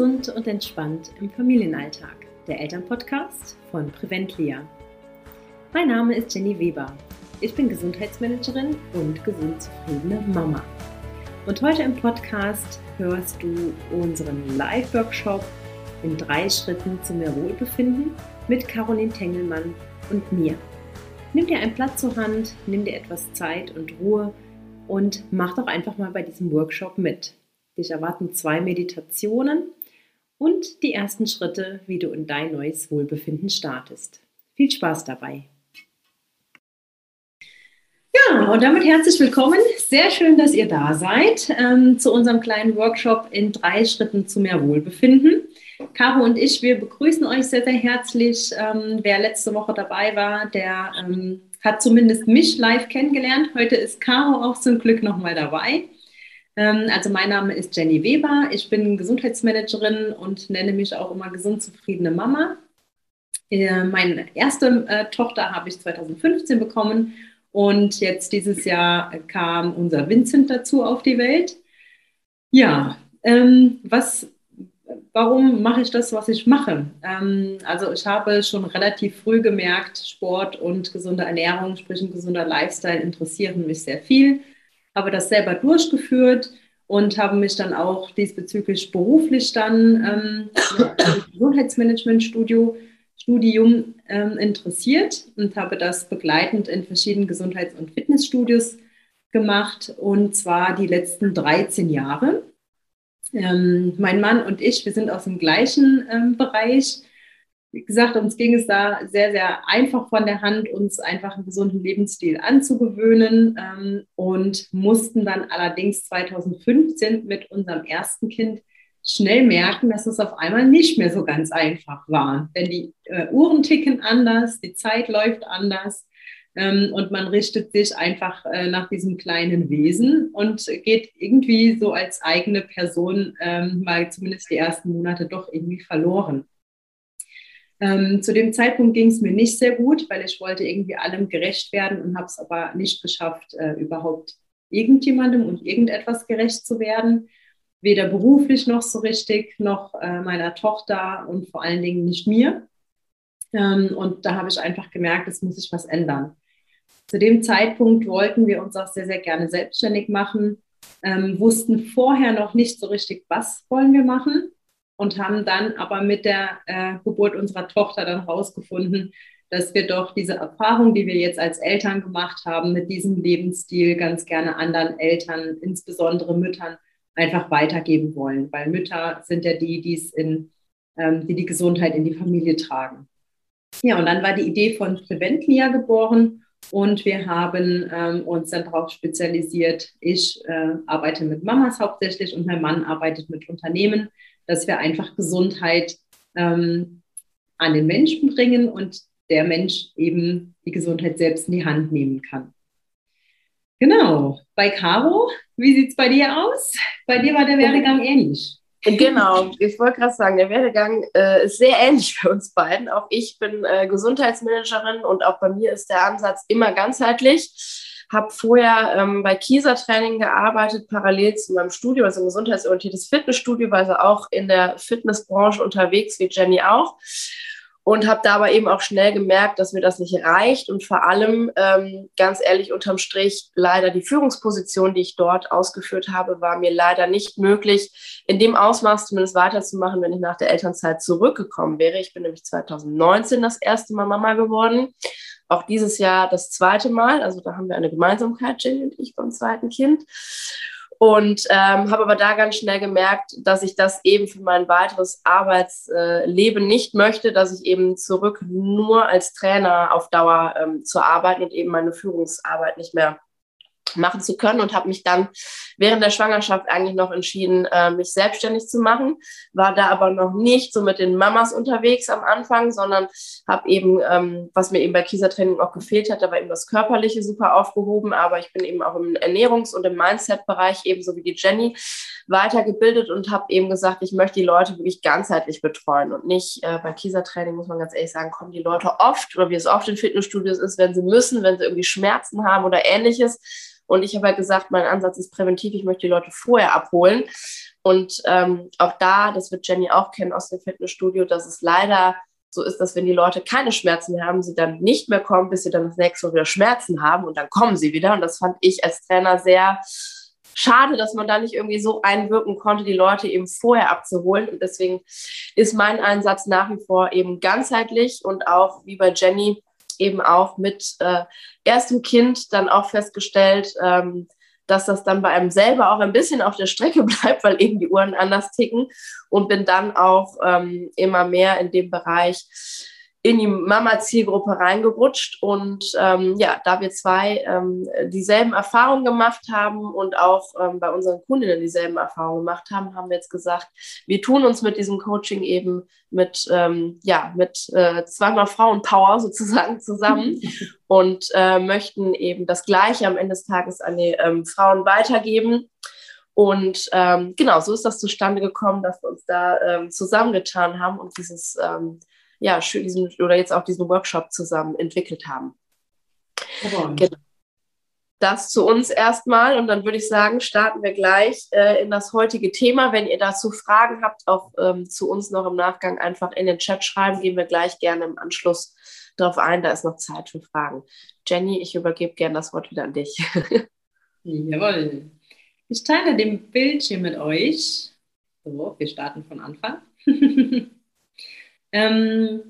gesund und entspannt im Familienalltag. Der Elternpodcast von Preventlia. Mein Name ist Jenny Weber. Ich bin Gesundheitsmanagerin und gesund zufriedene Mama. Und heute im Podcast hörst du unseren Live-Workshop in drei Schritten zu mehr Wohlbefinden mit Caroline Tengelmann und mir. Nimm dir ein Blatt zur Hand, nimm dir etwas Zeit und Ruhe und mach doch einfach mal bei diesem Workshop mit. Dich erwarten zwei Meditationen und die ersten Schritte, wie du in dein neues Wohlbefinden startest. Viel Spaß dabei! Ja, und damit herzlich willkommen. Sehr schön, dass ihr da seid ähm, zu unserem kleinen Workshop in drei Schritten zu mehr Wohlbefinden. Caro und ich, wir begrüßen euch sehr, sehr herzlich. Ähm, wer letzte Woche dabei war, der ähm, hat zumindest mich live kennengelernt. Heute ist Caro auch zum Glück nochmal dabei. Ähm, also mein Name ist Jenny Weber. Ich bin Gesundheitsmanagerin und nenne mich auch immer gesund zufriedene Mama. Äh, meine erste äh, Tochter habe ich 2015 bekommen und jetzt dieses Jahr kam unser Vincent dazu auf die Welt. Ja, ähm, was, warum mache ich das, was ich mache? Ähm, also ich habe schon relativ früh gemerkt, Sport und gesunde Ernährung, sprich ein gesunder Lifestyle interessieren mich sehr viel habe das selber durchgeführt und habe mich dann auch diesbezüglich beruflich dann ähm, im Gesundheitsmanagement-Studium Studium, ähm, interessiert und habe das begleitend in verschiedenen Gesundheits- und Fitnessstudios gemacht und zwar die letzten 13 Jahre. Ähm, mein Mann und ich, wir sind aus dem gleichen ähm, Bereich wie gesagt, uns ging es da sehr, sehr einfach von der Hand, uns einfach einen gesunden Lebensstil anzugewöhnen ähm, und mussten dann allerdings 2015 mit unserem ersten Kind schnell merken, dass es auf einmal nicht mehr so ganz einfach war. Denn die äh, Uhren ticken anders, die Zeit läuft anders ähm, und man richtet sich einfach äh, nach diesem kleinen Wesen und geht irgendwie so als eigene Person ähm, mal zumindest die ersten Monate doch irgendwie verloren. Ähm, zu dem Zeitpunkt ging es mir nicht sehr gut, weil ich wollte irgendwie allem gerecht werden und habe es aber nicht geschafft, äh, überhaupt irgendjemandem und irgendetwas gerecht zu werden. Weder beruflich noch so richtig, noch äh, meiner Tochter und vor allen Dingen nicht mir. Ähm, und da habe ich einfach gemerkt, es muss sich was ändern. Zu dem Zeitpunkt wollten wir uns auch sehr, sehr gerne selbstständig machen, ähm, wussten vorher noch nicht so richtig, was wollen wir machen und haben dann aber mit der äh, Geburt unserer Tochter dann herausgefunden, dass wir doch diese Erfahrung, die wir jetzt als Eltern gemacht haben, mit diesem Lebensstil ganz gerne anderen Eltern, insbesondere Müttern, einfach weitergeben wollen, weil Mütter sind ja die, die's in, ähm, die die Gesundheit in die Familie tragen. Ja, und dann war die Idee von Preventlia geboren und wir haben ähm, uns dann darauf spezialisiert. Ich äh, arbeite mit Mamas hauptsächlich und mein Mann arbeitet mit Unternehmen dass wir einfach Gesundheit ähm, an den Menschen bringen und der Mensch eben die Gesundheit selbst in die Hand nehmen kann. Genau. Bei Caro, wie sieht es bei dir aus? Bei dir war der Werdegang ähnlich. Genau, ich wollte gerade sagen, der Werdegang äh, ist sehr ähnlich bei uns beiden. Auch ich bin äh, Gesundheitsmanagerin und auch bei mir ist der Ansatz immer ganzheitlich habe vorher ähm, bei Kieser Training gearbeitet, parallel zu meinem Studio, also ein gesundheitsorientiertes Fitnessstudio, war also auch in der Fitnessbranche unterwegs, wie Jenny auch. Und habe dabei eben auch schnell gemerkt, dass mir das nicht reicht und vor allem, ähm, ganz ehrlich, unterm Strich, leider die Führungsposition, die ich dort ausgeführt habe, war mir leider nicht möglich, in dem Ausmaß zumindest weiterzumachen, wenn ich nach der Elternzeit zurückgekommen wäre. Ich bin nämlich 2019 das erste Mal Mama geworden auch dieses Jahr das zweite Mal. Also da haben wir eine Gemeinsamkeit, Jenny und ich, beim zweiten Kind. Und ähm, habe aber da ganz schnell gemerkt, dass ich das eben für mein weiteres Arbeitsleben nicht möchte, dass ich eben zurück nur als Trainer auf Dauer ähm, zu arbeiten und eben meine Führungsarbeit nicht mehr machen zu können und habe mich dann während der Schwangerschaft eigentlich noch entschieden, äh, mich selbstständig zu machen. War da aber noch nicht so mit den Mamas unterwegs am Anfang, sondern habe eben, ähm, was mir eben bei Kieser-Training auch gefehlt hat, da war eben das Körperliche super aufgehoben, aber ich bin eben auch im Ernährungs- und im Mindset-Bereich ebenso wie die Jenny weitergebildet und habe eben gesagt, ich möchte die Leute wirklich ganzheitlich betreuen und nicht äh, bei Kieser-Training, muss man ganz ehrlich sagen, kommen die Leute oft oder wie es oft in Fitnessstudios ist, wenn sie müssen, wenn sie irgendwie Schmerzen haben oder ähnliches und ich habe halt gesagt, mein Ansatz ist präventiv, ich möchte die Leute vorher abholen Und ähm, auch da, das wird Jenny auch kennen aus dem Fitnessstudio, dass es leider so ist, dass wenn die Leute keine Schmerzen haben, sie dann nicht mehr kommen, bis sie dann das nächste Mal wieder Schmerzen haben und dann kommen sie wieder. Und das fand ich als Trainer sehr schade, dass man da nicht irgendwie so einwirken konnte, die Leute eben vorher abzuholen. Und deswegen ist mein Einsatz nach wie vor eben ganzheitlich und auch wie bei Jenny eben auch mit äh, erstem Kind dann auch festgestellt, ähm, dass das dann bei einem selber auch ein bisschen auf der Strecke bleibt, weil eben die Uhren anders ticken und bin dann auch ähm, immer mehr in dem Bereich in die Mama-Zielgruppe reingerutscht. Und ähm, ja, da wir zwei ähm, dieselben Erfahrungen gemacht haben und auch ähm, bei unseren Kundinnen dieselben Erfahrungen gemacht haben, haben wir jetzt gesagt, wir tun uns mit diesem Coaching eben mit, ähm, ja, mit äh, zweimal Frauenpower sozusagen zusammen und äh, möchten eben das Gleiche am Ende des Tages an die ähm, Frauen weitergeben. Und ähm, genau, so ist das zustande gekommen, dass wir uns da zusammengetan haben und dieses ähm, ja, diesen, oder jetzt auch diesen Workshop zusammen entwickelt haben. Genau. Das zu uns erstmal und dann würde ich sagen, starten wir gleich äh, in das heutige Thema. Wenn ihr dazu Fragen habt, auch ähm, zu uns noch im Nachgang einfach in den Chat schreiben, gehen wir gleich gerne im Anschluss darauf ein. Da ist noch Zeit für Fragen. Jenny, ich übergebe gerne das Wort wieder an dich. Jawohl. Ich teile den Bildschirm mit euch. So, wir starten von Anfang. Ähm,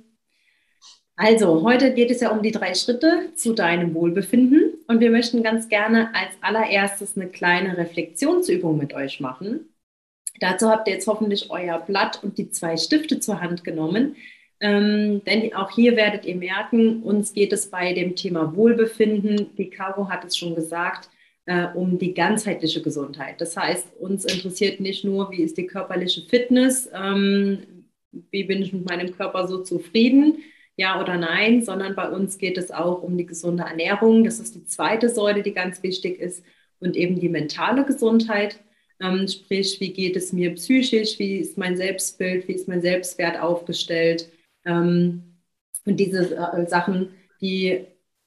also, heute geht es ja um die drei Schritte zu deinem Wohlbefinden und wir möchten ganz gerne als allererstes eine kleine Reflexionsübung mit euch machen. Dazu habt ihr jetzt hoffentlich euer Blatt und die zwei Stifte zur Hand genommen. Ähm, denn auch hier werdet ihr merken, uns geht es bei dem Thema Wohlbefinden, wie Caro hat es schon gesagt, äh, um die ganzheitliche Gesundheit. Das heißt, uns interessiert nicht nur, wie ist die körperliche Fitness, ähm, wie bin ich mit meinem Körper so zufrieden, ja oder nein, sondern bei uns geht es auch um die gesunde Ernährung. Das ist die zweite Säule, die ganz wichtig ist und eben die mentale Gesundheit. Ähm, sprich, wie geht es mir psychisch, wie ist mein Selbstbild, wie ist mein Selbstwert aufgestellt. Ähm, und diese äh, Sachen, die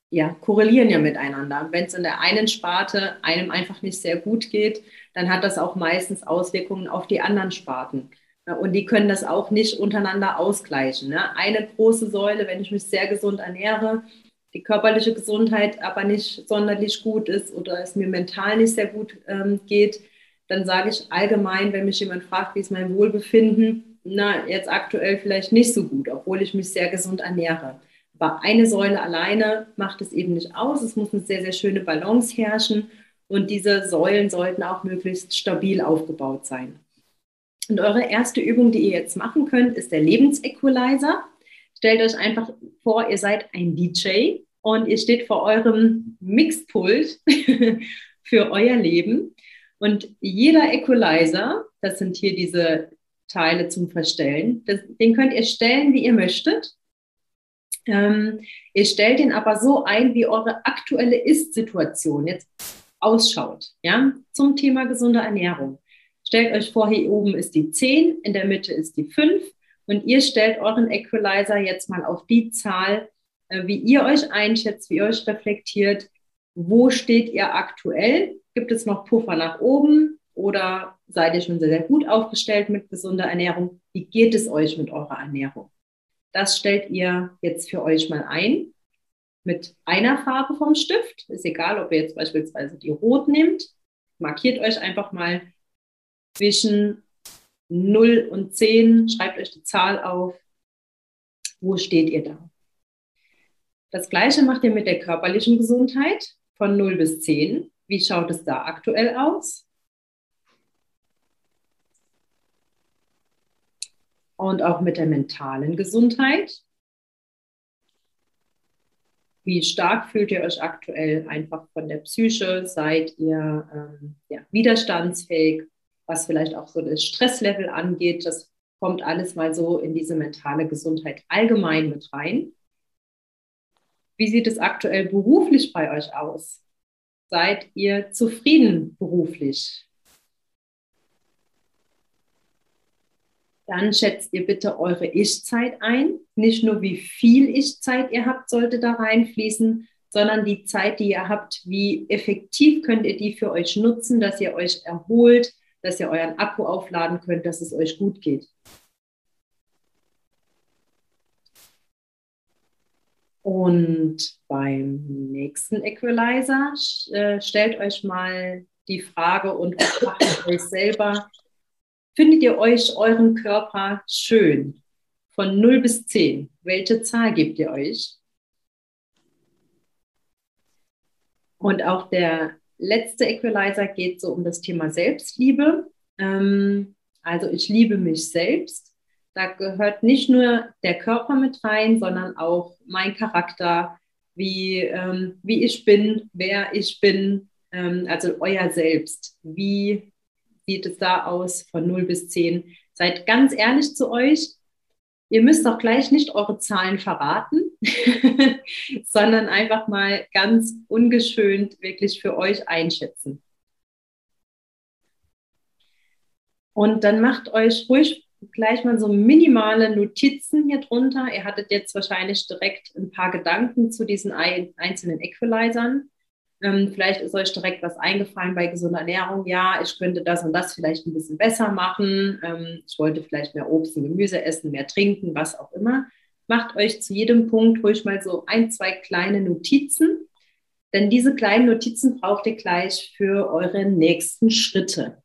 ja, korrelieren ja miteinander. Wenn es in der einen Sparte einem einfach nicht sehr gut geht, dann hat das auch meistens Auswirkungen auf die anderen Sparten. Und die können das auch nicht untereinander ausgleichen. Ne? Eine große Säule, wenn ich mich sehr gesund ernähre, die körperliche Gesundheit aber nicht sonderlich gut ist oder es mir mental nicht sehr gut ähm, geht, dann sage ich allgemein, wenn mich jemand fragt, wie ist mein Wohlbefinden, na, jetzt aktuell vielleicht nicht so gut, obwohl ich mich sehr gesund ernähre. Aber eine Säule alleine macht es eben nicht aus. Es muss eine sehr, sehr schöne Balance herrschen und diese Säulen sollten auch möglichst stabil aufgebaut sein. Und eure erste Übung, die ihr jetzt machen könnt, ist der Lebensequalizer. Stellt euch einfach vor, ihr seid ein DJ und ihr steht vor eurem Mixpult für euer Leben. Und jeder Equalizer, das sind hier diese Teile zum Verstellen, das, den könnt ihr stellen, wie ihr möchtet. Ähm, ihr stellt ihn aber so ein, wie eure aktuelle Ist-Situation jetzt ausschaut, ja, zum Thema gesunde Ernährung. Stellt euch vor, hier oben ist die 10, in der Mitte ist die 5 und ihr stellt euren Equalizer jetzt mal auf die Zahl, äh, wie ihr euch einschätzt, wie ihr euch reflektiert. Wo steht ihr aktuell? Gibt es noch Puffer nach oben oder seid ihr schon sehr, sehr gut aufgestellt mit gesunder Ernährung? Wie geht es euch mit eurer Ernährung? Das stellt ihr jetzt für euch mal ein mit einer Farbe vom Stift. Ist egal, ob ihr jetzt beispielsweise die Rot nehmt. Markiert euch einfach mal zwischen 0 und 10, schreibt euch die Zahl auf. Wo steht ihr da? Das gleiche macht ihr mit der körperlichen Gesundheit von 0 bis 10. Wie schaut es da aktuell aus? Und auch mit der mentalen Gesundheit. Wie stark fühlt ihr euch aktuell einfach von der Psyche? Seid ihr ähm, ja, widerstandsfähig? Was vielleicht auch so das Stresslevel angeht. Das kommt alles mal so in diese mentale Gesundheit allgemein mit rein. Wie sieht es aktuell beruflich bei euch aus? Seid ihr zufrieden beruflich? Dann schätzt ihr bitte eure Ich-Zeit ein. Nicht nur wie viel Ich-Zeit ihr habt, sollte da reinfließen, sondern die Zeit, die ihr habt, wie effektiv könnt ihr die für euch nutzen, dass ihr euch erholt, dass ihr euren Akku aufladen könnt, dass es euch gut geht. Und beim nächsten Equalizer äh, stellt euch mal die Frage und fragt euch selber, findet ihr euch euren Körper schön? Von 0 bis 10. Welche Zahl gebt ihr euch? Und auch der letzte Equalizer geht so um das Thema Selbstliebe. Ähm, also ich liebe mich selbst. Da gehört nicht nur der Körper mit rein, sondern auch mein Charakter, wie, ähm, wie ich bin, wer ich bin, ähm, also euer Selbst. Wie sieht es da aus von 0 bis 10? Seid ganz ehrlich zu euch. Ihr müsst auch gleich nicht eure Zahlen verraten, sondern einfach mal ganz ungeschönt wirklich für euch einschätzen. Und dann macht euch ruhig gleich mal so minimale Notizen hier drunter. Ihr hattet jetzt wahrscheinlich direkt ein paar Gedanken zu diesen einzelnen Equalizern. Ähm, vielleicht ist euch direkt was eingefallen bei gesunder Ernährung. Ja, ich könnte das und das vielleicht ein bisschen besser machen. Ähm, ich wollte vielleicht mehr Obst und Gemüse essen, mehr trinken, was auch immer. Macht euch zu jedem Punkt ruhig mal so ein, zwei kleine Notizen. Denn diese kleinen Notizen braucht ihr gleich für eure nächsten Schritte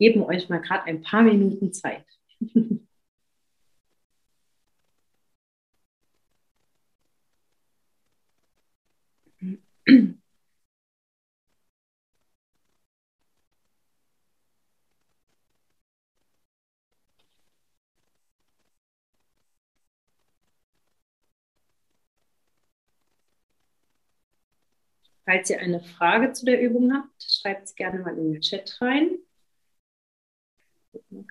geben euch mal gerade ein paar Minuten Zeit. Falls ihr eine Frage zu der Übung habt, schreibt es gerne mal in den Chat rein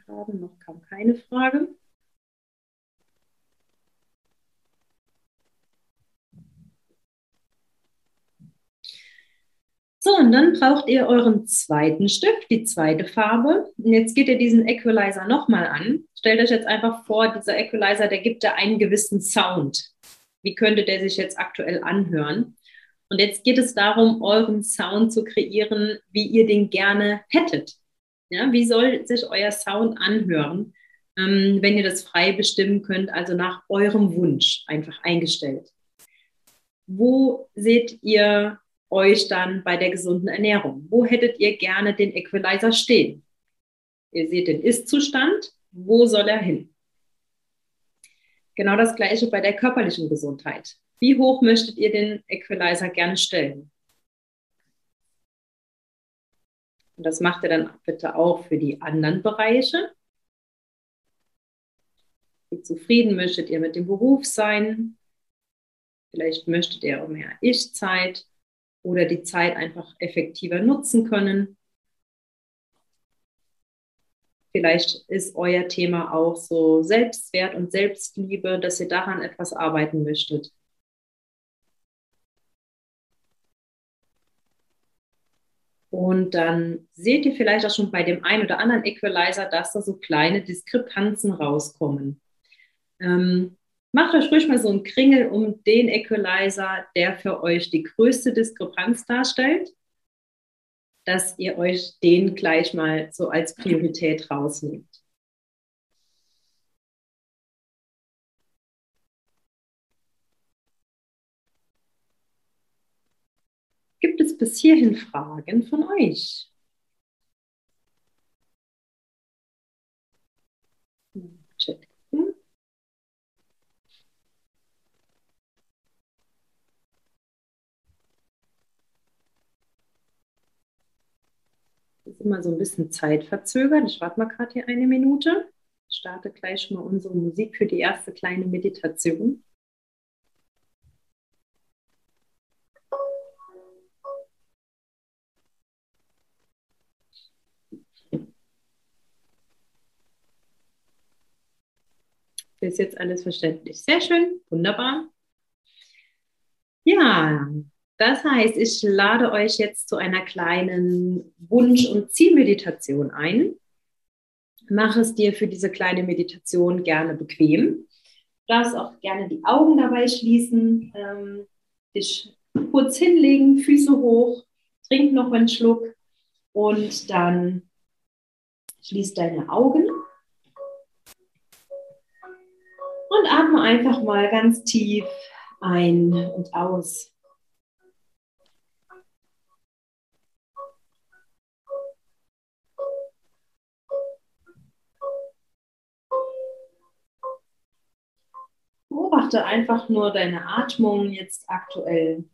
gerade, noch kam keine Frage. So, und dann braucht ihr euren zweiten Stift, die zweite Farbe. Und jetzt geht ihr diesen Equalizer nochmal an. Stellt euch jetzt einfach vor, dieser Equalizer, der gibt ja einen gewissen Sound. Wie könnte der sich jetzt aktuell anhören? Und jetzt geht es darum, euren Sound zu kreieren, wie ihr den gerne hättet. Ja, wie soll sich euer Sound anhören, ähm, wenn ihr das frei bestimmen könnt, also nach eurem Wunsch einfach eingestellt? Wo seht ihr euch dann bei der gesunden Ernährung? Wo hättet ihr gerne den Equalizer stehen? Ihr seht den Ist-Zustand. Wo soll er hin? Genau das gleiche bei der körperlichen Gesundheit. Wie hoch möchtet ihr den Equalizer gerne stellen? Und das macht ihr dann bitte auch für die anderen Bereiche. Wie zufrieden möchtet ihr mit dem Beruf sein? Vielleicht möchtet ihr auch mehr Ich-Zeit oder die Zeit einfach effektiver nutzen können. Vielleicht ist euer Thema auch so Selbstwert und Selbstliebe, dass ihr daran etwas arbeiten möchtet. Und dann seht ihr vielleicht auch schon bei dem einen oder anderen Equalizer, dass da so kleine Diskrepanzen rauskommen. Ähm, macht euch ruhig mal so einen Kringel um den Equalizer, der für euch die größte Diskrepanz darstellt, dass ihr euch den gleich mal so als Priorität rausnehmt. Gibt es bis hierhin Fragen von euch? Chat gucken. Ist immer so ein bisschen zeitverzögert. Ich warte mal gerade hier eine Minute. Ich starte gleich mal unsere Musik für die erste kleine Meditation. Ist jetzt alles verständlich. Sehr schön, wunderbar. Ja, das heißt, ich lade euch jetzt zu einer kleinen Wunsch- und Zielmeditation ein. Mach es dir für diese kleine Meditation gerne bequem. Du darfst auch gerne die Augen dabei schließen, ähm, dich kurz hinlegen, Füße hoch, trink noch einen Schluck Und dann schließ deine Augen und atme einfach mal ganz tief ein und aus. Beobachte einfach nur deine Atmung jetzt aktuell.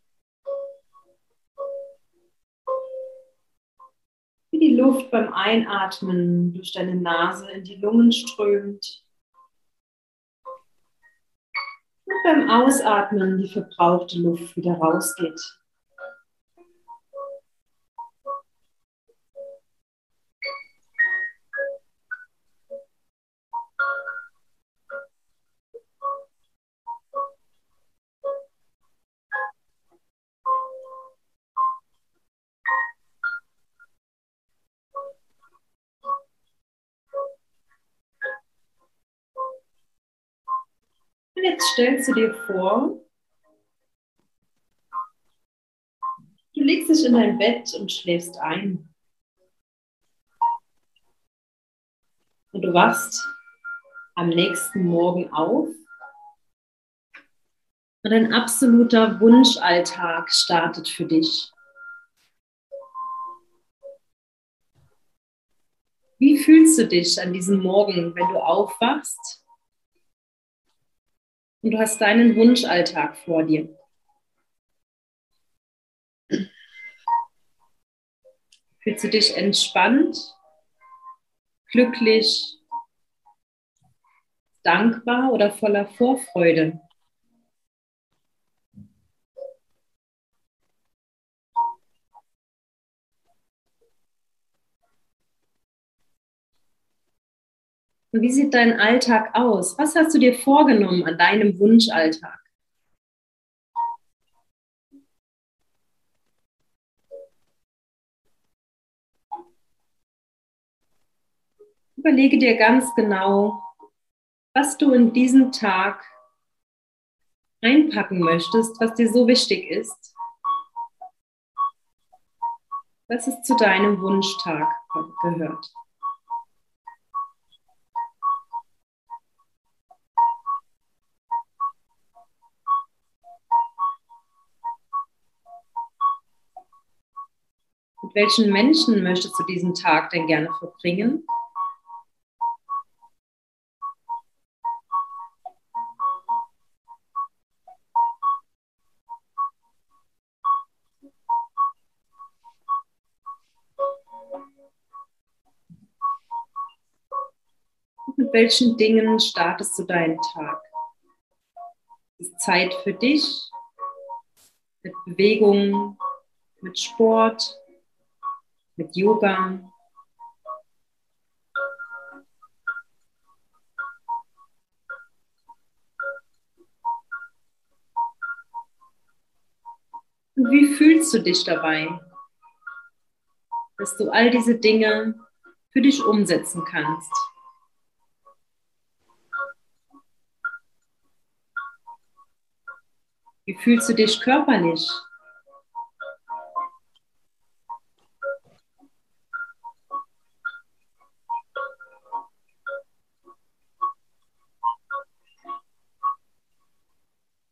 Wie die Luft beim Einatmen durch deine Nase in die Lungen strömt. Und beim Ausatmen die verbrauchte Luft wieder rausgeht. Jetzt stellst du dir vor, du legst dich in dein Bett und schläfst ein. Und du wachst am nächsten Morgen auf und ein absoluter Wunschalltag startet für dich. Wie fühlst du dich an diesem Morgen, wenn du aufwachst und du hast deinen Wunschalltag vor dir. Fühlst du dich entspannt, glücklich, dankbar oder voller Vorfreude? Und wie sieht dein Alltag aus? Was hast du dir vorgenommen an deinem Wunschalltag? Überlege dir ganz genau, was du in diesen Tag einpacken möchtest, was dir so wichtig ist. Was es zu deinem Wunschtag gehört. Welchen Menschen möchtest du diesen Tag denn gerne verbringen? mit welchen Dingen startest du deinen Tag? Ist Zeit für dich, mit Bewegung, mit Sport, mit Yoga. Und wie fühlst du dich dabei, dass du all diese Dinge für dich umsetzen kannst? Wie fühlst du dich körperlich?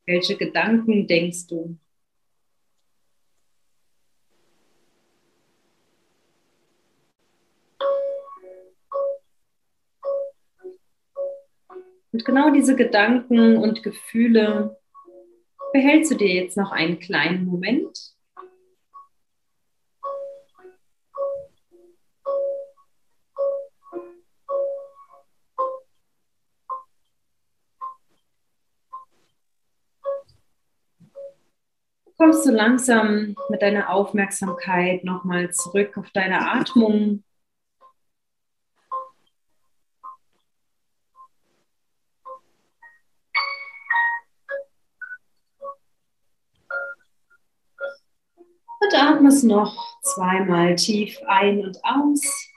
Welche Gedanken denkst du? Und genau diese Gedanken und Gefühle behältst du dir jetzt noch einen kleinen Moment. Kommst du langsam mit deiner Aufmerksamkeit nochmal zurück auf deine Atmung. Und atmest noch zweimal tief ein und aus.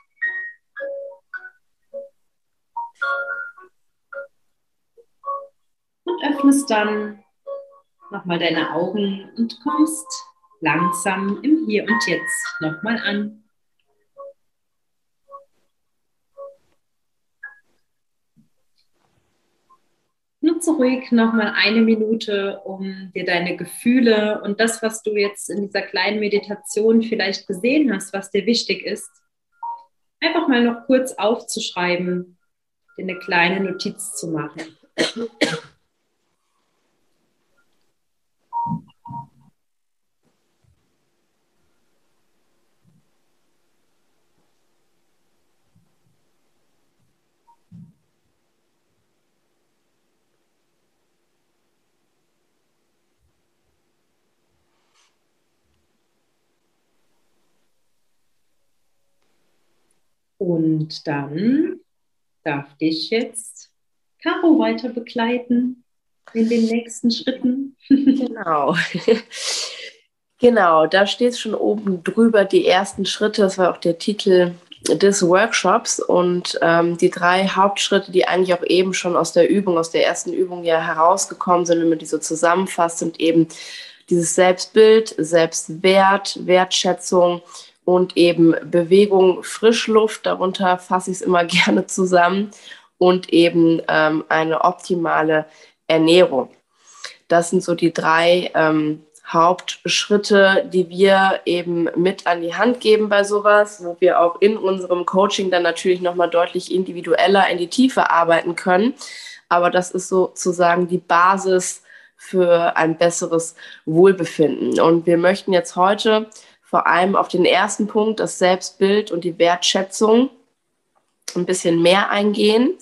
Und öffnest dann nochmal deine Augen und kommst langsam im Hier und Jetzt nochmal an. Nutze ruhig nochmal eine Minute, um dir deine Gefühle und das, was du jetzt in dieser kleinen Meditation vielleicht gesehen hast, was dir wichtig ist, einfach mal noch kurz aufzuschreiben, dir eine kleine Notiz zu machen. Und dann darf dich jetzt Caro weiter begleiten in den nächsten Schritten. Genau. genau, da steht schon oben drüber die ersten Schritte. Das war auch der Titel des Workshops und ähm, die drei Hauptschritte, die eigentlich auch eben schon aus der Übung, aus der ersten Übung ja herausgekommen sind, wenn man die so zusammenfasst, sind eben dieses Selbstbild, Selbstwert, Wertschätzung und eben Bewegung, Frischluft, darunter fasse ich es immer gerne zusammen und eben ähm, eine optimale Ernährung. Das sind so die drei ähm, Hauptschritte, die wir eben mit an die Hand geben bei sowas, wo wir auch in unserem Coaching dann natürlich nochmal deutlich individueller in die Tiefe arbeiten können. Aber das ist sozusagen die Basis für ein besseres Wohlbefinden. Und wir möchten jetzt heute vor allem auf den ersten Punkt, das Selbstbild und die Wertschätzung, ein bisschen mehr eingehen.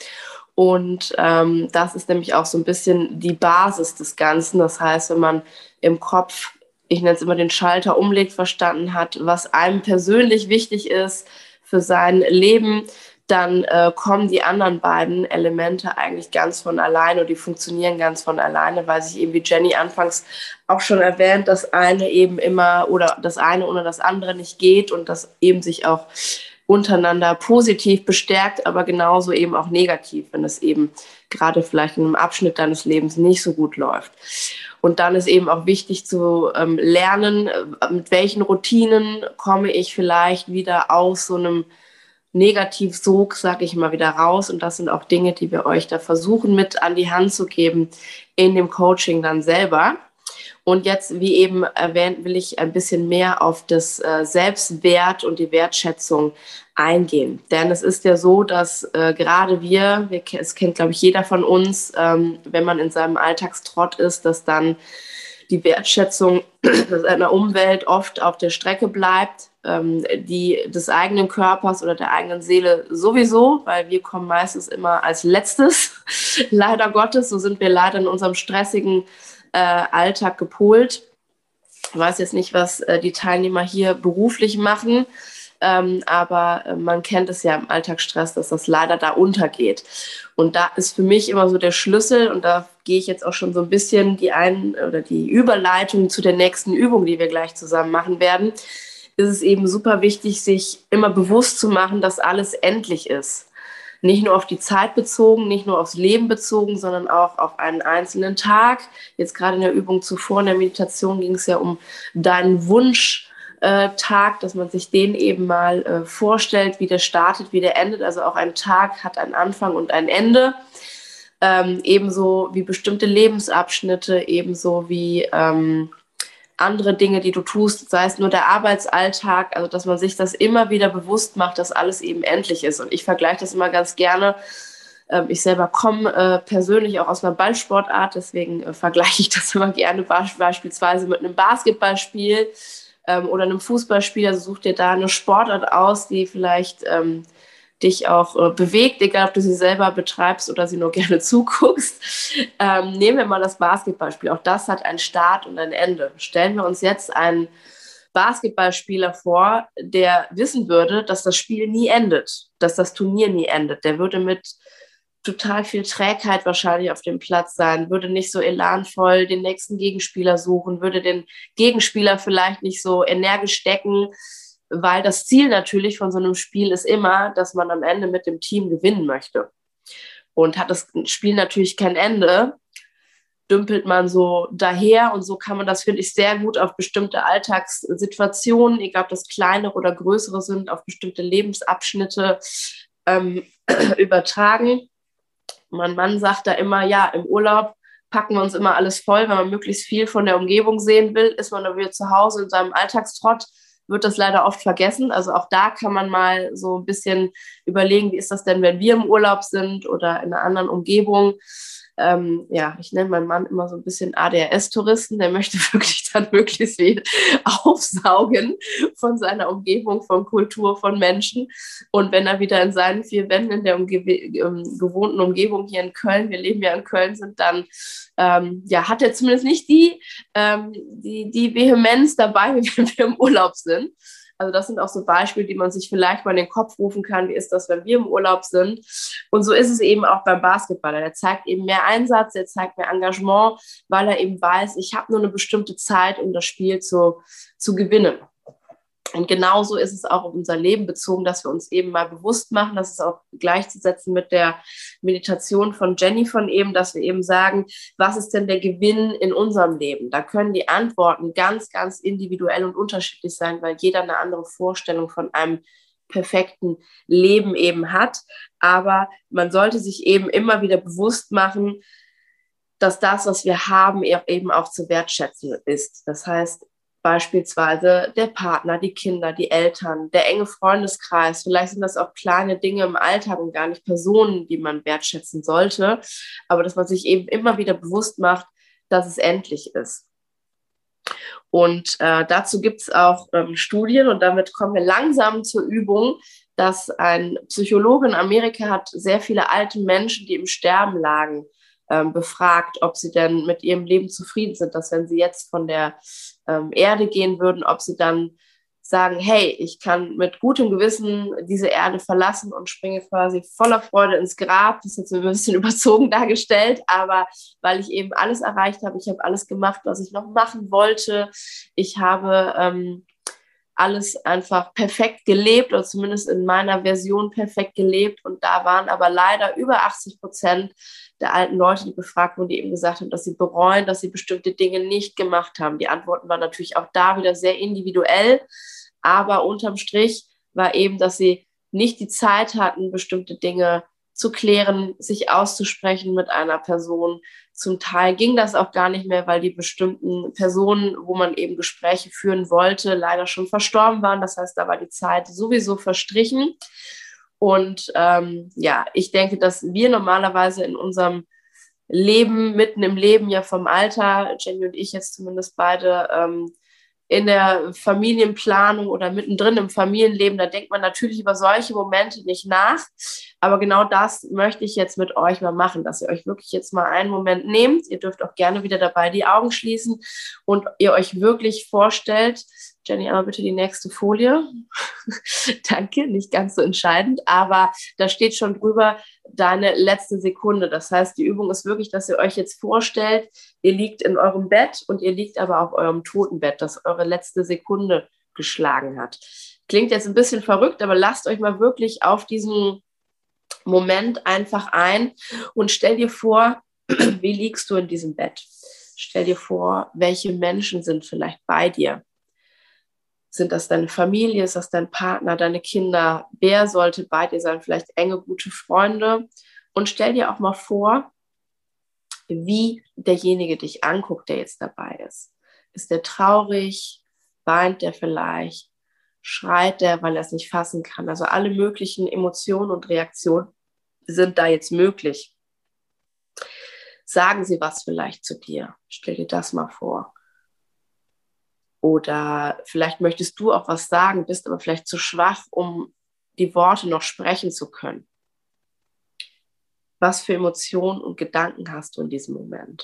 Und ähm, das ist nämlich auch so ein bisschen die Basis des Ganzen. Das heißt, wenn man im Kopf, ich nenne es immer den Schalter umlegt, verstanden hat, was einem persönlich wichtig ist für sein Leben, dann äh, kommen die anderen beiden Elemente eigentlich ganz von alleine und die funktionieren ganz von alleine, weil sich eben, wie Jenny anfangs auch schon erwähnt, das eine eben immer oder das eine ohne das andere nicht geht und das eben sich auch untereinander positiv bestärkt, aber genauso eben auch negativ, wenn es eben gerade vielleicht in einem Abschnitt deines Lebens nicht so gut läuft. Und dann ist eben auch wichtig zu ähm, lernen, äh, mit welchen Routinen komme ich vielleicht wieder aus so einem Negativsog, sage ich mal, wieder raus. Und das sind auch Dinge, die wir euch da versuchen mit an die Hand zu geben in dem Coaching dann selber. Und jetzt, wie eben erwähnt, will ich ein bisschen mehr auf das äh, Selbstwert und die Wertschätzung eingehen. Denn es ist ja so, dass äh, gerade wir, wir, es kennt, glaube ich, jeder von uns, ähm, wenn man in seinem Alltagstrott ist, dass dann die Wertschätzung seiner Umwelt oft auf der Strecke bleibt, ähm, die des eigenen Körpers oder der eigenen Seele sowieso, weil wir kommen meistens immer als letztes, leider Gottes, so sind wir leider in unserem stressigen äh, Alltag gepolt. Ich weiß jetzt nicht, was äh, die Teilnehmer hier beruflich machen, ähm, aber äh, man kennt es ja im Alltagsstress, dass das leider da untergeht. Und da ist für mich immer so der Schlüssel, und da gehe ich jetzt auch schon so ein bisschen die ein oder die Überleitung zu der nächsten Übung, die wir gleich zusammen machen werden, ist es eben super wichtig, sich immer bewusst zu machen, dass alles endlich ist. Nicht nur auf die Zeit bezogen, nicht nur aufs Leben bezogen, sondern auch auf einen einzelnen Tag. Jetzt gerade in der Übung zuvor, in der Meditation, ging es ja um deinen Wunsch, äh, Tag, dass man sich den eben mal äh, vorstellt, wie der startet, wie der endet. Also auch ein Tag hat einen Anfang und ein Ende. Ähm, ebenso wie bestimmte Lebensabschnitte, ebenso wie ähm, andere Dinge, die du tust, sei es nur der Arbeitsalltag, also dass man sich das immer wieder bewusst macht, dass alles eben endlich ist. Und ich vergleiche das immer ganz gerne. Ähm, ich selber komme äh, persönlich auch aus einer Ballsportart, deswegen äh, vergleiche ich das immer gerne beispielsweise mit einem Basketballspiel ähm, oder einem Fußballspiel. Also such dir da eine Sportart aus, die vielleicht ähm, dich auch äh, bewegt, egal ob du sie selber betreibst oder sie nur gerne zuguckst. Ähm, nehmen wir mal das Basketballspiel. Auch das hat einen Start und ein Ende. Stellen wir uns jetzt einen Basketballspieler vor, der wissen würde, dass das Spiel nie endet, dass das Turnier nie endet. Der würde mit total viel Trägheit wahrscheinlich auf dem Platz sein, würde nicht so elanvoll den nächsten Gegenspieler suchen, würde den Gegenspieler vielleicht nicht so energisch decken weil das Ziel natürlich von so einem Spiel ist immer, dass man am Ende mit dem Team gewinnen möchte. Und hat das Spiel natürlich kein Ende, dümpelt man so daher und so kann man das, finde ich, sehr gut auf bestimmte Alltagssituationen, egal ob das kleinere oder größere sind, auf bestimmte Lebensabschnitte ähm, übertragen. Mein Mann sagt da immer, ja, im Urlaub packen wir uns immer alles voll, wenn man möglichst viel von der Umgebung sehen will, ist man dann wieder zu Hause in seinem Alltagstrott, wird das leider oft vergessen. Also auch da kann man mal so ein bisschen überlegen, wie ist das denn, wenn wir im Urlaub sind oder in einer anderen Umgebung ähm, ja, ich nenne meinen Mann immer so ein bisschen ADHS-Touristen, der möchte wirklich dann möglichst viel aufsaugen von seiner Umgebung, von Kultur, von Menschen. Und wenn er wieder in seinen vier Wänden in der Umge ähm, gewohnten Umgebung hier in Köln, wir leben ja in Köln, sind, dann ähm, ja, hat er zumindest nicht die, ähm, die, die Vehemenz dabei, wenn wir im Urlaub sind. Also das sind auch so Beispiele, die man sich vielleicht mal in den Kopf rufen kann. Wie ist das, wenn wir im Urlaub sind? Und so ist es eben auch beim Basketballer. Der zeigt eben mehr Einsatz, der zeigt mehr Engagement, weil er eben weiß, ich habe nur eine bestimmte Zeit, um das Spiel zu, zu gewinnen. Und genauso ist es auch auf unser Leben bezogen, dass wir uns eben mal bewusst machen, das ist auch gleichzusetzen mit der Meditation von Jenny von eben, dass wir eben sagen, was ist denn der Gewinn in unserem Leben? Da können die Antworten ganz, ganz individuell und unterschiedlich sein, weil jeder eine andere Vorstellung von einem perfekten Leben eben hat. Aber man sollte sich eben immer wieder bewusst machen, dass das, was wir haben, eben auch zu wertschätzen ist. Das heißt, beispielsweise der Partner, die Kinder, die Eltern, der enge Freundeskreis. Vielleicht sind das auch kleine Dinge im Alltag und gar nicht Personen, die man wertschätzen sollte, aber dass man sich eben immer wieder bewusst macht, dass es endlich ist. Und äh, dazu gibt es auch ähm, Studien und damit kommen wir langsam zur Übung, dass ein Psychologe in Amerika hat sehr viele alte Menschen, die im Sterben lagen, ähm, befragt, ob sie denn mit ihrem Leben zufrieden sind, dass wenn sie jetzt von der ähm, Erde gehen würden, ob sie dann sagen, hey, ich kann mit gutem Gewissen diese Erde verlassen und springe quasi voller Freude ins Grab. Das ist jetzt ein bisschen überzogen dargestellt, aber weil ich eben alles erreicht habe, ich habe alles gemacht, was ich noch machen wollte. Ich habe ähm, alles einfach perfekt gelebt oder zumindest in meiner Version perfekt gelebt. Und da waren aber leider über 80 Prozent der alten Leute, die befragt wurden, die eben gesagt haben, dass sie bereuen, dass sie bestimmte Dinge nicht gemacht haben. Die Antworten waren natürlich auch da wieder sehr individuell, aber unterm Strich war eben, dass sie nicht die Zeit hatten, bestimmte Dinge zu klären, sich auszusprechen mit einer Person. Zum Teil ging das auch gar nicht mehr, weil die bestimmten Personen, wo man eben Gespräche führen wollte, leider schon verstorben waren. Das heißt, da war die Zeit sowieso verstrichen. Und ähm, ja, ich denke, dass wir normalerweise in unserem Leben, mitten im Leben ja vom Alter, Jenny und ich jetzt zumindest beide, ähm, in der Familienplanung oder mittendrin im Familienleben, da denkt man natürlich über solche Momente nicht nach. Aber genau das möchte ich jetzt mit euch mal machen, dass ihr euch wirklich jetzt mal einen Moment nehmt. Ihr dürft auch gerne wieder dabei die Augen schließen und ihr euch wirklich vorstellt, Jenny, aber bitte die nächste Folie. Danke, nicht ganz so entscheidend, aber da steht schon drüber deine letzte Sekunde. Das heißt, die Übung ist wirklich, dass ihr euch jetzt vorstellt, ihr liegt in eurem Bett und ihr liegt aber auf eurem Totenbett, das eure letzte Sekunde geschlagen hat. Klingt jetzt ein bisschen verrückt, aber lasst euch mal wirklich auf diesen Moment einfach ein und stell dir vor, wie liegst du in diesem Bett? Stell dir vor, welche Menschen sind vielleicht bei dir? Sind das deine Familie? Ist das dein Partner, deine Kinder? Wer sollte bei dir sein? Vielleicht enge, gute Freunde. Und stell dir auch mal vor, wie derjenige dich anguckt, der jetzt dabei ist. Ist der traurig? Weint der vielleicht? Schreit der, weil er es nicht fassen kann? Also alle möglichen Emotionen und Reaktionen sind da jetzt möglich. Sagen sie was vielleicht zu dir? Stell dir das mal vor. Oder vielleicht möchtest du auch was sagen, bist aber vielleicht zu schwach, um die Worte noch sprechen zu können. Was für Emotionen und Gedanken hast du in diesem Moment?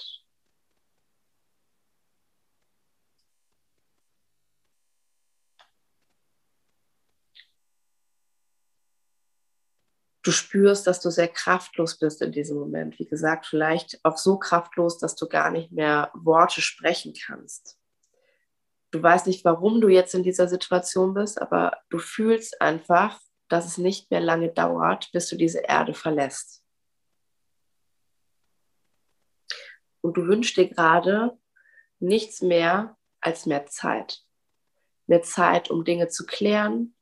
du spürst, dass du sehr kraftlos bist in diesem Moment. Wie gesagt, vielleicht auch so kraftlos, dass du gar nicht mehr Worte sprechen kannst du weißt nicht, warum du jetzt in dieser Situation bist, aber du fühlst einfach, dass es nicht mehr lange dauert, bis du diese Erde verlässt. Und du wünschst dir gerade nichts mehr als mehr Zeit. Mehr Zeit, um Dinge zu klären,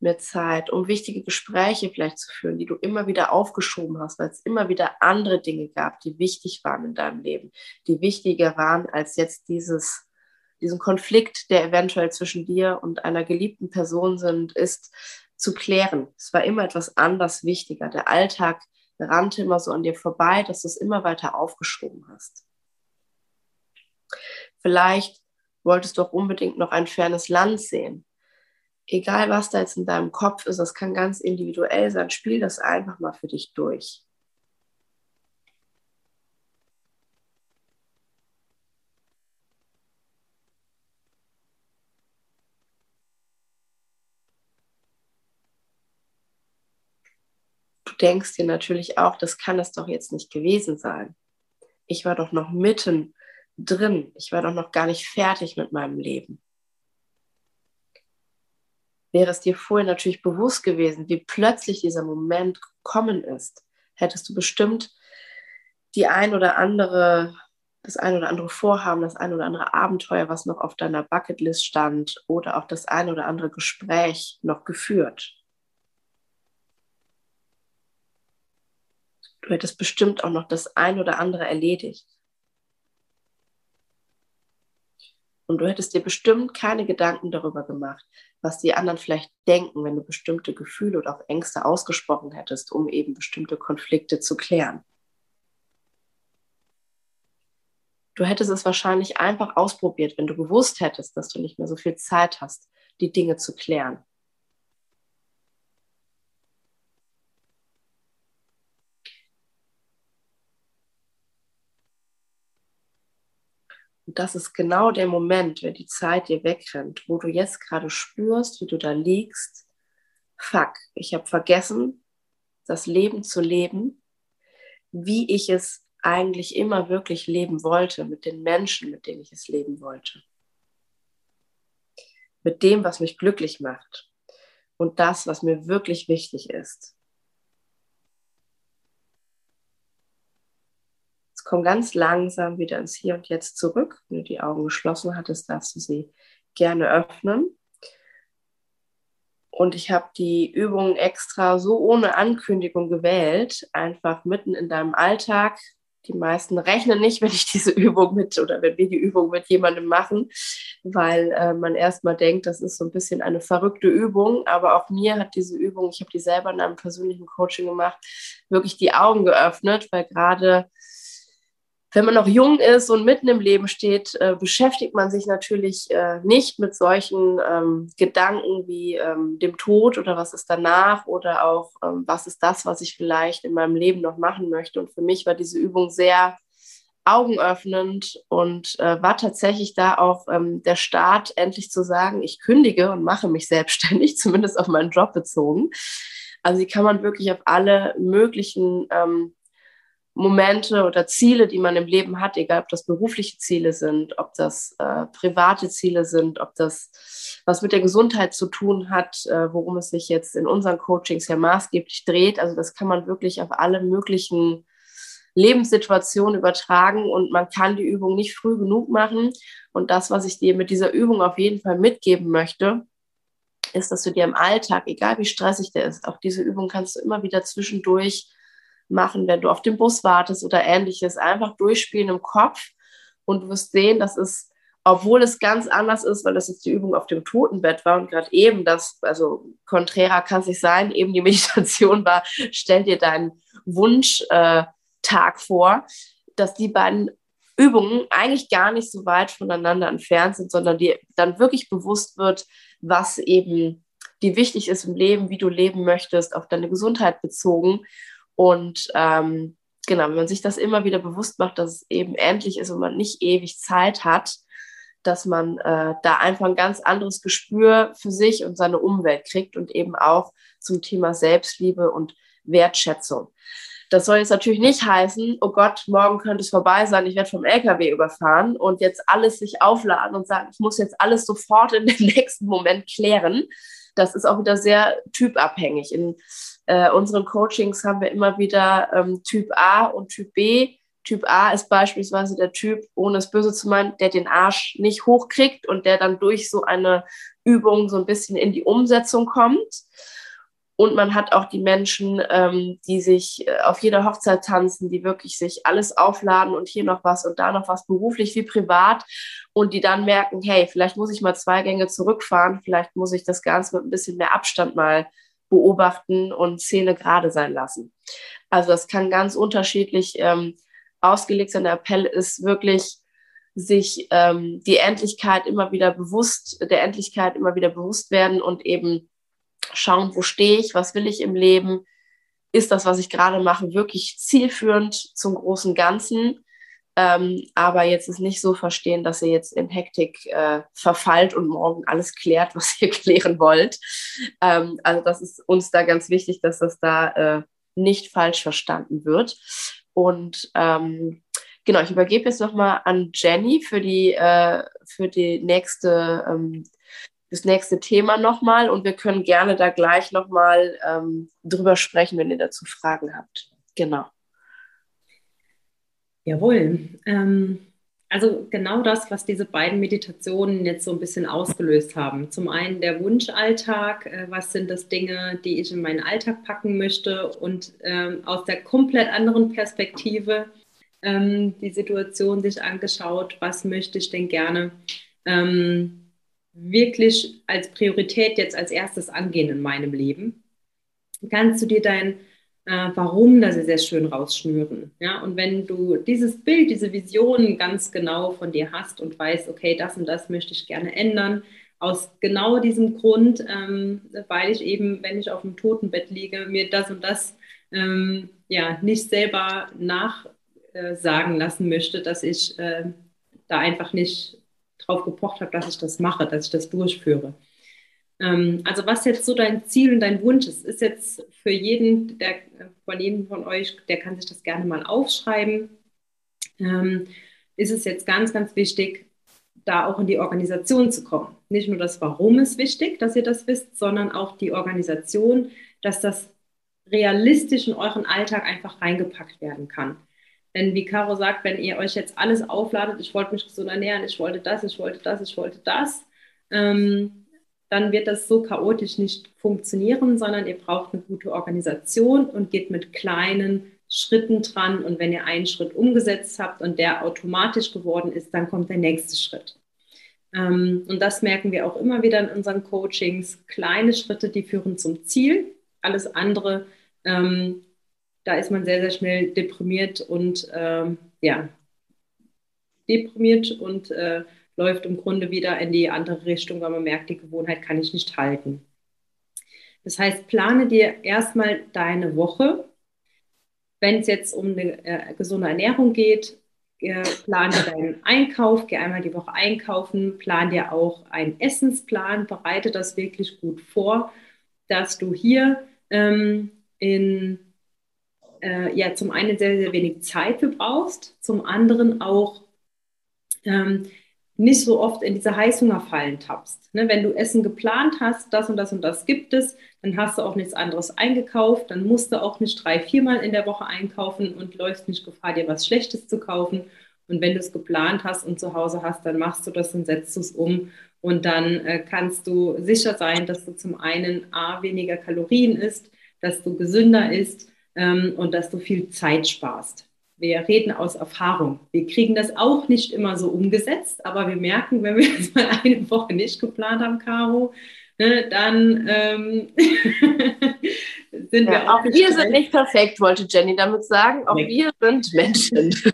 mehr Zeit, um wichtige Gespräche vielleicht zu führen, die du immer wieder aufgeschoben hast, weil es immer wieder andere Dinge gab, die wichtig waren in deinem Leben, die wichtiger waren als jetzt dieses, diesen Konflikt, der eventuell zwischen dir und einer geliebten Person sind, ist zu klären. Es war immer etwas anders wichtiger. Der Alltag rannte immer so an dir vorbei, dass du es immer weiter aufgeschoben hast. Vielleicht wolltest du auch unbedingt noch ein fernes Land sehen egal was da jetzt in deinem Kopf ist, das kann ganz individuell sein, spiel das einfach mal für dich durch. Denkst dir natürlich auch, das kann es doch jetzt nicht gewesen sein. Ich war doch noch mitten drin. Ich war doch noch gar nicht fertig mit meinem Leben wäre es dir vorher natürlich bewusst gewesen, wie plötzlich dieser Moment gekommen ist, hättest du bestimmt die ein oder andere, das ein oder andere Vorhaben, das ein oder andere Abenteuer, was noch auf deiner Bucketlist stand, oder auch das ein oder andere Gespräch noch geführt. Du hättest bestimmt auch noch das ein oder andere erledigt. Und du hättest dir bestimmt keine Gedanken darüber gemacht, was die anderen vielleicht denken, wenn du bestimmte Gefühle oder auch Ängste ausgesprochen hättest, um eben bestimmte Konflikte zu klären. Du hättest es wahrscheinlich einfach ausprobiert, wenn du gewusst hättest, dass du nicht mehr so viel Zeit hast, die Dinge zu klären. Und das ist genau der Moment, wenn die Zeit dir wegrennt, wo du jetzt gerade spürst, wie du da liegst. Fuck, ich habe vergessen, das Leben zu leben, wie ich es eigentlich immer wirklich leben wollte, mit den Menschen, mit denen ich es leben wollte. Mit dem, was mich glücklich macht und das, was mir wirklich wichtig ist. Komm ganz langsam wieder ins Hier und Jetzt zurück. Wenn du die Augen geschlossen hattest, darfst du sie gerne öffnen. Und ich habe die Übung extra so ohne Ankündigung gewählt, einfach mitten in deinem Alltag. Die meisten rechnen nicht, wenn ich diese Übung mit oder wenn wir die Übung mit jemandem machen, weil äh, man erstmal denkt, das ist so ein bisschen eine verrückte Übung. Aber auch mir hat diese Übung, ich habe die selber in einem persönlichen Coaching gemacht, wirklich die Augen geöffnet, weil gerade wenn man noch jung ist und mitten im Leben steht, äh, beschäftigt man sich natürlich äh, nicht mit solchen ähm, Gedanken wie ähm, dem Tod oder was ist danach oder auch ähm, was ist das, was ich vielleicht in meinem Leben noch machen möchte. Und für mich war diese Übung sehr augenöffnend und äh, war tatsächlich da auch ähm, der Start, endlich zu sagen, ich kündige und mache mich selbstständig, zumindest auf meinen Job bezogen. Also die kann man wirklich auf alle möglichen ähm, Momente oder Ziele, die man im Leben hat, egal ob das berufliche Ziele sind, ob das äh, private Ziele sind, ob das was mit der Gesundheit zu tun hat, äh, worum es sich jetzt in unseren Coachings ja maßgeblich dreht. Also das kann man wirklich auf alle möglichen Lebenssituationen übertragen und man kann die Übung nicht früh genug machen. Und das, was ich dir mit dieser Übung auf jeden Fall mitgeben möchte, ist, dass du dir im Alltag, egal wie stressig der ist, auch diese Übung kannst du immer wieder zwischendurch machen, wenn du auf den Bus wartest oder ähnliches. Einfach durchspielen im Kopf und du wirst sehen, dass es, obwohl es ganz anders ist, weil das jetzt die Übung auf dem Totenbett war und gerade eben das, also konträrer kann es nicht sein, eben die Meditation war, stell dir deinen Wunschtag äh, vor, dass die beiden Übungen eigentlich gar nicht so weit voneinander entfernt sind, sondern dir dann wirklich bewusst wird, was eben dir wichtig ist im Leben, wie du leben möchtest, auf deine Gesundheit bezogen und ähm, genau, wenn man sich das immer wieder bewusst macht, dass es eben endlich ist und man nicht ewig Zeit hat, dass man äh, da einfach ein ganz anderes Gespür für sich und seine Umwelt kriegt und eben auch zum Thema Selbstliebe und Wertschätzung. Das soll jetzt natürlich nicht heißen, oh Gott, morgen könnte es vorbei sein, ich werde vom LKW überfahren und jetzt alles sich aufladen und sagen, ich muss jetzt alles sofort in den nächsten Moment klären. Das ist auch wieder sehr typabhängig. In äh, unseren Coachings haben wir immer wieder ähm, Typ A und Typ B Typ A ist beispielsweise der Typ, ohne es böse zu meinen, der den Arsch nicht hochkriegt und der dann durch so eine Übung so ein bisschen in die Umsetzung kommt. Und man hat auch die Menschen, ähm, die sich äh, auf jeder Hochzeit tanzen, die wirklich sich alles aufladen und hier noch was und da noch was, beruflich wie privat. Und die dann merken, hey, vielleicht muss ich mal zwei Gänge zurückfahren, vielleicht muss ich das Ganze mit ein bisschen mehr Abstand mal beobachten und Szene gerade sein lassen. Also das kann ganz unterschiedlich ähm, ausgelegt sein. Der Appell ist wirklich, sich ähm, die Endlichkeit immer wieder bewusst, der Endlichkeit immer wieder bewusst werden und eben schauen, wo stehe ich, was will ich im Leben, ist das, was ich gerade mache, wirklich zielführend zum großen Ganzen. Ähm, aber jetzt ist nicht so verstehen, dass ihr jetzt in Hektik äh, verfallt und morgen alles klärt, was ihr klären wollt. Ähm, also das ist uns da ganz wichtig, dass das da äh, nicht falsch verstanden wird. Und ähm, genau, ich übergebe jetzt nochmal an Jenny für die, äh, für die nächste ähm, das nächste Thema nochmal und wir können gerne da gleich nochmal ähm, drüber sprechen, wenn ihr dazu Fragen habt. Genau. Jawohl. Ähm, also genau das, was diese beiden Meditationen jetzt so ein bisschen ausgelöst haben. Zum einen der Wunschalltag, äh, was sind das Dinge, die ich in meinen Alltag packen möchte und ähm, aus der komplett anderen Perspektive ähm, die Situation sich angeschaut, was möchte ich denn gerne ähm, wirklich als Priorität jetzt als erstes angehen in meinem Leben, kannst du dir dein äh, Warum da sehr, sehr schön rausschnüren. Ja? Und wenn du dieses Bild, diese Vision ganz genau von dir hast und weißt, okay, das und das möchte ich gerne ändern, aus genau diesem Grund, ähm, weil ich eben, wenn ich auf dem Totenbett liege, mir das und das ähm, ja nicht selber nachsagen äh, lassen möchte, dass ich äh, da einfach nicht drauf gepocht habe, dass ich das mache, dass ich das durchführe. Ähm, also was jetzt so dein Ziel und dein Wunsch ist, ist jetzt für jeden, der, von jedem von euch, der kann sich das gerne mal aufschreiben, ähm, ist es jetzt ganz, ganz wichtig, da auch in die Organisation zu kommen. Nicht nur das Warum ist wichtig, dass ihr das wisst, sondern auch die Organisation, dass das realistisch in euren Alltag einfach reingepackt werden kann. Denn wie Caro sagt, wenn ihr euch jetzt alles aufladet, ich wollte mich gesund ernähren, ich wollte das, ich wollte das, ich wollte das, ähm, dann wird das so chaotisch nicht funktionieren, sondern ihr braucht eine gute Organisation und geht mit kleinen Schritten dran. Und wenn ihr einen Schritt umgesetzt habt und der automatisch geworden ist, dann kommt der nächste Schritt. Ähm, und das merken wir auch immer wieder in unseren Coachings. Kleine Schritte, die führen zum Ziel. Alles andere ähm, da ist man sehr, sehr schnell deprimiert und ähm, ja, deprimiert und äh, läuft im Grunde wieder in die andere Richtung, weil man merkt, die Gewohnheit kann ich nicht halten. Das heißt, plane dir erstmal deine Woche. Wenn es jetzt um eine äh, gesunde Ernährung geht, äh, plan deinen Einkauf, geh einmal die Woche einkaufen, plan dir auch einen Essensplan, bereite das wirklich gut vor, dass du hier ähm, in äh, ja zum einen sehr, sehr wenig Zeit für brauchst, zum anderen auch ähm, nicht so oft in diese Heißhungerfallen tappst. Ne, wenn du Essen geplant hast, das und das und das gibt es, dann hast du auch nichts anderes eingekauft, dann musst du auch nicht drei, viermal in der Woche einkaufen und läufst nicht Gefahr, dir was Schlechtes zu kaufen. Und wenn du es geplant hast und zu Hause hast, dann machst du das und setzt es um. Und dann äh, kannst du sicher sein, dass du zum einen A, weniger Kalorien isst, dass du gesünder isst ähm, und dass du viel Zeit sparst. Wir reden aus Erfahrung. Wir kriegen das auch nicht immer so umgesetzt, aber wir merken, wenn wir das mal eine Woche nicht geplant haben, Caro, ne, dann ähm, sind ja, wir auch. Wir sind nicht perfekt, wollte Jenny damit sagen. Auch nee. wir sind Menschen.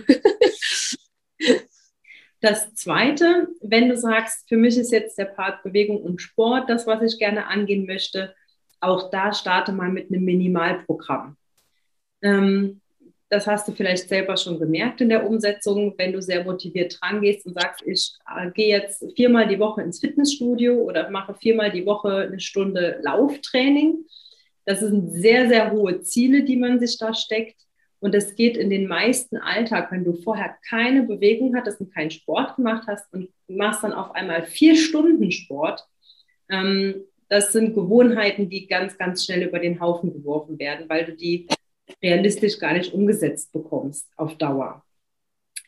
Das Zweite, wenn du sagst, für mich ist jetzt der Part Bewegung und Sport das, was ich gerne angehen möchte, auch da starte mal mit einem Minimalprogramm. Ähm, das hast du vielleicht selber schon gemerkt in der Umsetzung, wenn du sehr motiviert dran gehst und sagst, ich äh, gehe jetzt viermal die Woche ins Fitnessstudio oder mache viermal die Woche eine Stunde Lauftraining. Das sind sehr, sehr hohe Ziele, die man sich da steckt. Und es geht in den meisten Alltag, wenn du vorher keine Bewegung hattest und keinen Sport gemacht hast und machst dann auf einmal vier Stunden Sport. Ähm, das sind Gewohnheiten, die ganz, ganz schnell über den Haufen geworfen werden, weil du die realistisch gar nicht umgesetzt bekommst auf Dauer.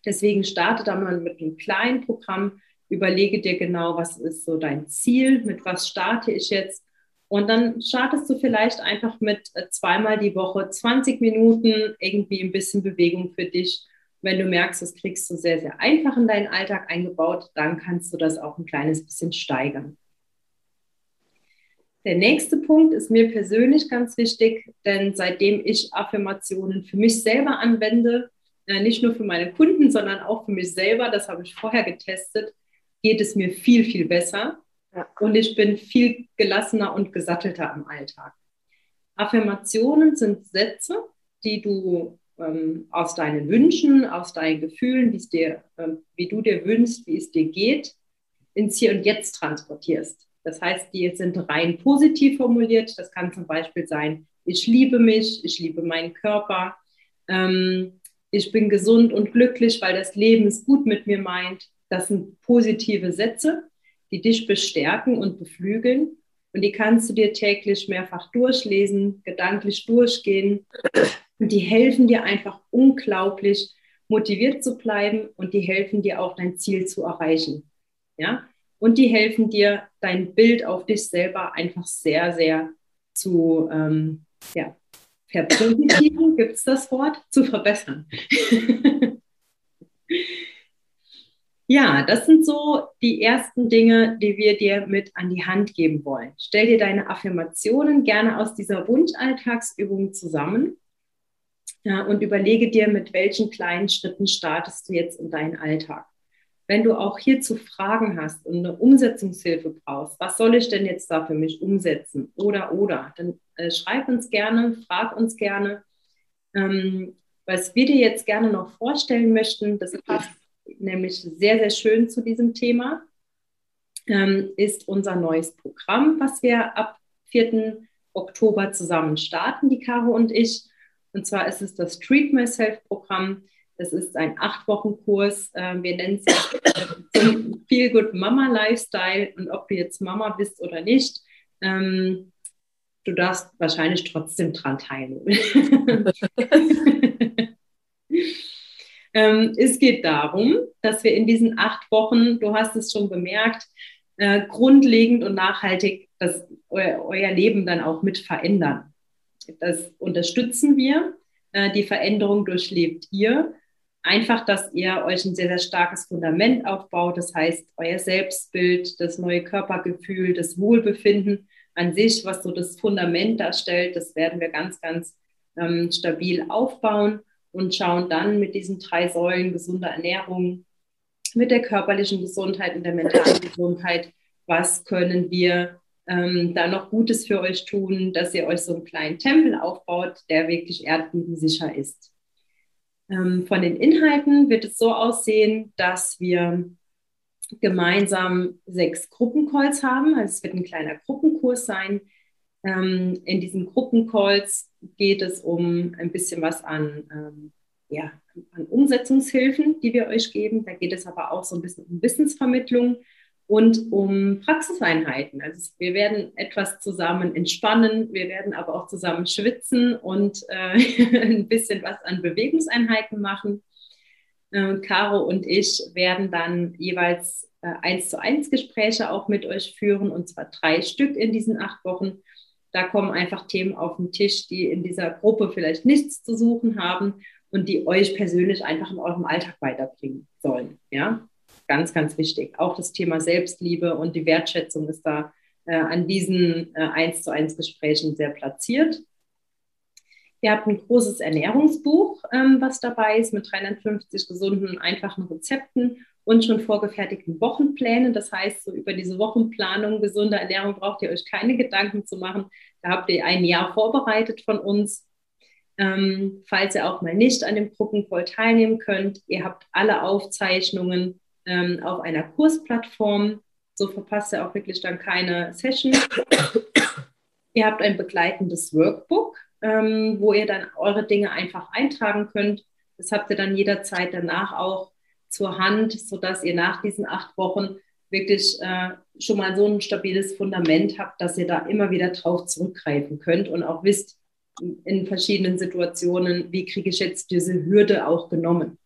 Deswegen starte da mal mit einem kleinen Programm, überlege dir genau, was ist so dein Ziel, mit was starte ich jetzt. Und dann startest du vielleicht einfach mit äh, zweimal die Woche 20 Minuten irgendwie ein bisschen Bewegung für dich. Wenn du merkst, das kriegst du sehr, sehr einfach in deinen Alltag eingebaut, dann kannst du das auch ein kleines bisschen steigern. Der nächste Punkt ist mir persönlich ganz wichtig, denn seitdem ich Affirmationen für mich selber anwende, äh, nicht nur für meine Kunden, sondern auch für mich selber, das habe ich vorher getestet, geht es mir viel, viel besser. Ja. Und ich bin viel gelassener und gesattelter im Alltag. Affirmationen sind Sätze, die du ähm, aus deinen Wünschen, aus deinen Gefühlen, dir, ähm, wie du dir wünschst, wie es dir geht, ins Hier und Jetzt transportierst. Das heißt, die sind rein positiv formuliert. Das kann zum Beispiel sein, ich liebe mich, ich liebe meinen Körper, ähm, ich bin gesund und glücklich, weil das Leben es gut mit mir meint. Das sind positive Sätze, die dich bestärken und beflügeln. Und die kannst du dir täglich mehrfach durchlesen, gedanklich durchgehen. Und die helfen dir einfach unglaublich motiviert zu bleiben und die helfen dir auch dein Ziel zu erreichen. Ja? Und die helfen dir, dein Bild auf dich selber einfach sehr, sehr zu ähm, ja, verpositiven, gibt es das Wort, zu verbessern. Ja, das sind so die ersten Dinge, die wir dir mit an die Hand geben wollen. Stell dir deine Affirmationen gerne aus dieser Wunschalltagsübung zusammen ja, und überlege dir, mit welchen kleinen Schritten startest du jetzt in deinen Alltag. Wenn du auch hierzu Fragen hast und eine Umsetzungshilfe brauchst, was soll ich denn jetzt da für mich umsetzen? Oder, oder, dann äh, schreib uns gerne, frag uns gerne. Ähm, was wir dir jetzt gerne noch vorstellen möchten, das passt nämlich sehr, sehr schön zu diesem Thema, ähm, ist unser neues Programm, was wir ab 4. Oktober zusammen starten, die Caro und ich. Und zwar ist es das Treat Myself Programm. Das ist ein acht Wochen Kurs. Äh, wir nennen es zum Feel Good Mama Lifestyle. Und ob du jetzt Mama bist oder nicht, ähm, du darfst wahrscheinlich trotzdem dran teilnehmen. Ähm, es geht darum, dass wir in diesen acht Wochen, du hast es schon bemerkt, äh, grundlegend und nachhaltig das, euer, euer, Leben dann auch mit verändern. Das unterstützen wir. Äh, die Veränderung durchlebt ihr. Einfach, dass ihr euch ein sehr, sehr starkes Fundament aufbaut. Das heißt, euer Selbstbild, das neue Körpergefühl, das Wohlbefinden an sich, was so das Fundament darstellt, das werden wir ganz, ganz ähm, stabil aufbauen und schauen dann mit diesen drei Säulen gesunder Ernährung, mit der körperlichen Gesundheit und der mentalen Gesundheit, was können wir ähm, da noch Gutes für euch tun, dass ihr euch so einen kleinen Tempel aufbaut, der wirklich erdbebensicher ist. Ähm, von den Inhalten wird es so aussehen, dass wir gemeinsam sechs Gruppencalls haben. Also es wird ein kleiner Gruppenkurs sein. Ähm, in diesen Gruppencalls geht es um ein bisschen was an, ähm, ja, an Umsetzungshilfen, die wir euch geben. Da geht es aber auch so ein bisschen um Wissensvermittlung und um Praxiseinheiten. Also wir werden etwas zusammen entspannen, wir werden aber auch zusammen schwitzen und äh, ein bisschen was an Bewegungseinheiten machen. Äh, Caro und ich werden dann jeweils äh, eins zu eins Gespräche auch mit euch führen und zwar drei Stück in diesen acht Wochen da kommen einfach Themen auf den Tisch, die in dieser Gruppe vielleicht nichts zu suchen haben und die euch persönlich einfach in eurem Alltag weiterbringen sollen. Ja, ganz, ganz wichtig. Auch das Thema Selbstliebe und die Wertschätzung ist da äh, an diesen äh, eins zu eins Gesprächen sehr platziert. Ihr habt ein großes Ernährungsbuch, ähm, was dabei ist, mit 350 gesunden, einfachen Rezepten und schon vorgefertigten Wochenplänen. Das heißt, so über diese Wochenplanung gesunde Ernährung braucht ihr euch keine Gedanken zu machen. Da habt ihr ein Jahr vorbereitet von uns. Ähm, falls ihr auch mal nicht an dem Gruppencall teilnehmen könnt, ihr habt alle Aufzeichnungen ähm, auf einer Kursplattform. So verpasst ihr auch wirklich dann keine Session. ihr habt ein begleitendes Workbook, ähm, wo ihr dann eure Dinge einfach eintragen könnt. Das habt ihr dann jederzeit danach auch zur Hand, sodass ihr nach diesen acht Wochen wirklich äh, schon mal so ein stabiles Fundament habt, dass ihr da immer wieder drauf zurückgreifen könnt und auch wisst in verschiedenen Situationen, wie kriege ich jetzt diese Hürde auch genommen.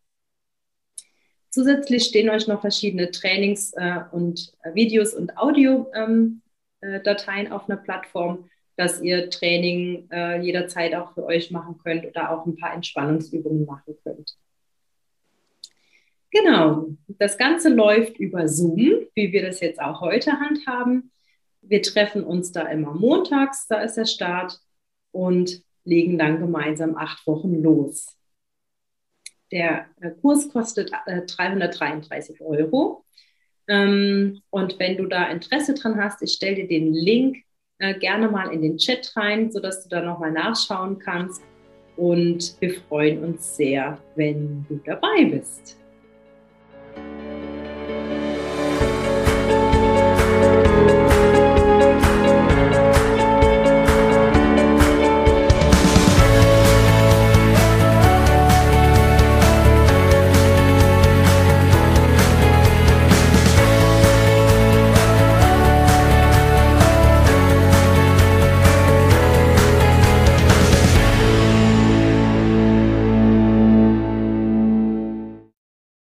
Zusätzlich stehen euch noch verschiedene Trainings äh, und äh, Videos und Audiodateien ähm, äh, auf einer Plattform, dass ihr Training äh, jederzeit auch für euch machen könnt oder auch ein paar Entspannungsübungen machen könnt. Genau, das Ganze läuft über Zoom, wie wir das jetzt auch heute handhaben. Wir treffen uns da immer montags, da ist der Start und legen dann gemeinsam acht Wochen los. Der äh, Kurs kostet 333 äh, Euro. Ähm, und wenn du da Interesse dran hast, ich stelle dir den Link äh, gerne mal in den Chat rein, sodass du da nochmal nachschauen kannst. Und wir freuen uns sehr, wenn du dabei bist.